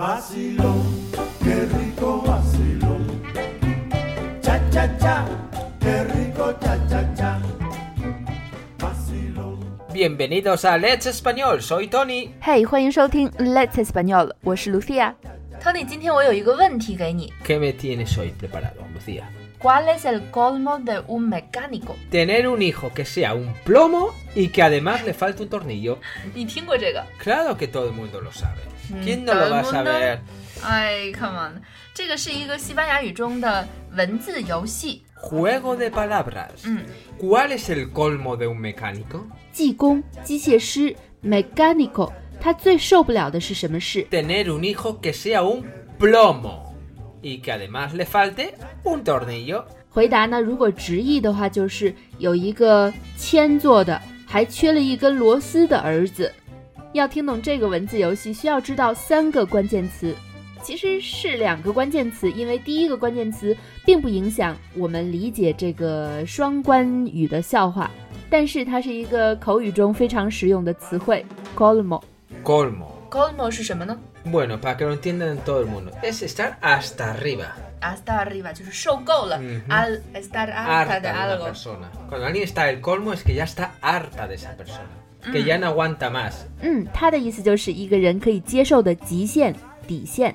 Vacilón, qué rico vacilón. Cha cha cha, qué rico cha cha cha. Vacilón. Bienvenidos a Let's Español, soy Tony. 嘿欢迎收听 Let's Español，我是 Lucia。 Tony，今天我有一个问题给你 ¿Qué me tienes hoy preparado, Lucía? ：¿Cuál es el colmo de un mecánico？ Tener un hijo que sea un plomo y que además le falte un tornillo. 你听过这个？ Claro que todo el mundo lo sabe. ¿Quién no lo va a saber? 哎，come on，这个是一个西班牙语中的文字游戏。Juego de palabras. Mm. ¿Cuál es el colmo de un mecánico? 技工、机械师 （mechanical），他最受不了的是什么事？Tener un hijo que sea un plomo y que además le falte un tornillo. 回答呢，如果直译的话，就是有一个铅做的，还缺了一根螺丝的儿子。要听懂这个文字游戏，需要知道三个关键词，其实是两个关键词，因为第一个关键词并不影响我们理解这个双关语的笑话，但是它是一个口语中非常实用的词汇 colmo。Colmo. colmo 是什么呢 Bueno, para que lo entiendan todo el mundo, es estar hasta arriba.？hasta arriba 就是受够了、嗯哼 a l estar harta de algo。persona. Cuando alguien está el colmo es que ya está harta de esa persona. Que ya no aguanta más. 嗯，它的意思就是一个人可以接受的极限、底线。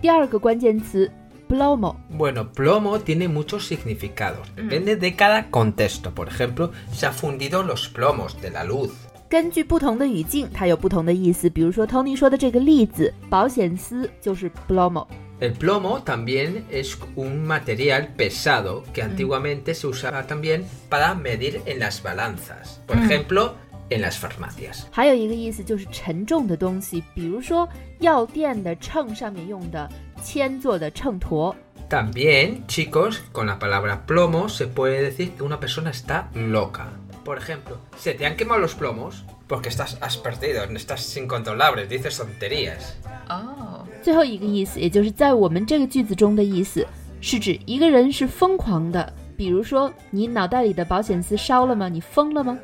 第二个关键词 plomo。 Bueno, plomo tiene muchos significados. Depende de cada contexto. Por ejemplo, se han fundido los plomos de la luz. 根据不同的语境，它有不同的意思。比如说 Tony 说的这个例子，保险丝就是 plomo。 El plomo también es un material pesado que antiguamente se usaba también para medir en las balanzas. Por ejemplo, en las farmacias. 还有一个意思就是沉重的东西，比如说药店的秤上面用的铅做的秤砣。 También, chicos, con la palabra plomo se puede decir que una persona está loca. Por ejemplo, se te han quemado los plomos porque estás has perdido, estás incontrolable, dices tonterías. 哦，最后一个意思，也就是在我们这个句子中的意思，是指一个人是疯狂的。比如说，你脑袋里的保险丝烧了吗？你疯了吗？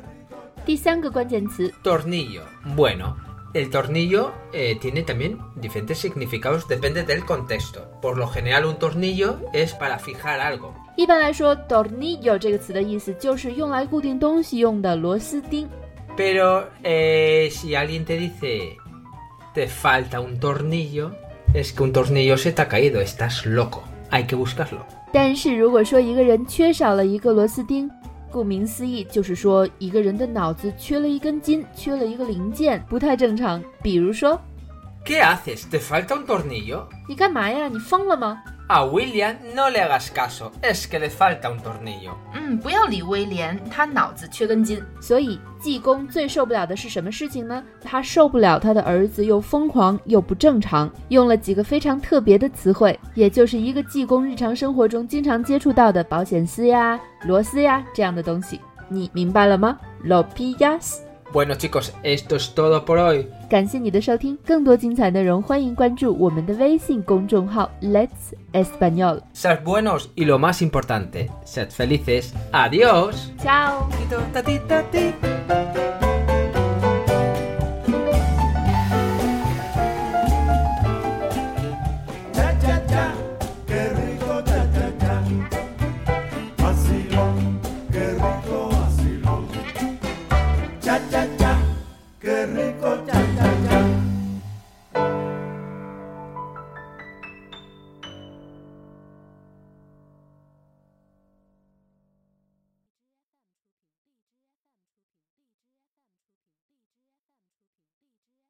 第三个关键词 Tornillo. Bueno, el tornillo eh, tiene también diferentes significados, depende del contexto. Por lo general, un tornillo es para fijar algo. 一般来说，tornillo 这个词的意思就是用来固定东西用的螺丝钉。 Pero eh, si alguien te dice te falta un tornillo, es que un tornillo se te ha caído, estás loco. Hay que buscarlo. 但是如果说一个人缺少了一个螺丝钉， 顾名思义就是说一个人的脑子缺了一根筋，缺了一个零件，不太正常。比如说，¿Qué haces? ¿Te falta un tornillo? 你干嘛呀？你疯了吗？A William no le hagas caso, es que le falta un tornillo. 嗯，不要理威廉，他脑子缺根筋。所以济公最受不了的是什么事情呢？他受不了他的儿子又疯狂又不正常，用了几个非常特别的词汇，也就是一个济公日常生活中经常接触到的保险丝呀、螺丝呀这样的东西。你明白了吗？Lo pillas？Bueno chicos, esto es todo por hoy. 感谢你的收听，更多精彩内容欢迎关注我们的微信公众号 Let's Español。 Sed buenos y lo más importante, sed felices. Adiós. Ciao。 Tito, tati, tati.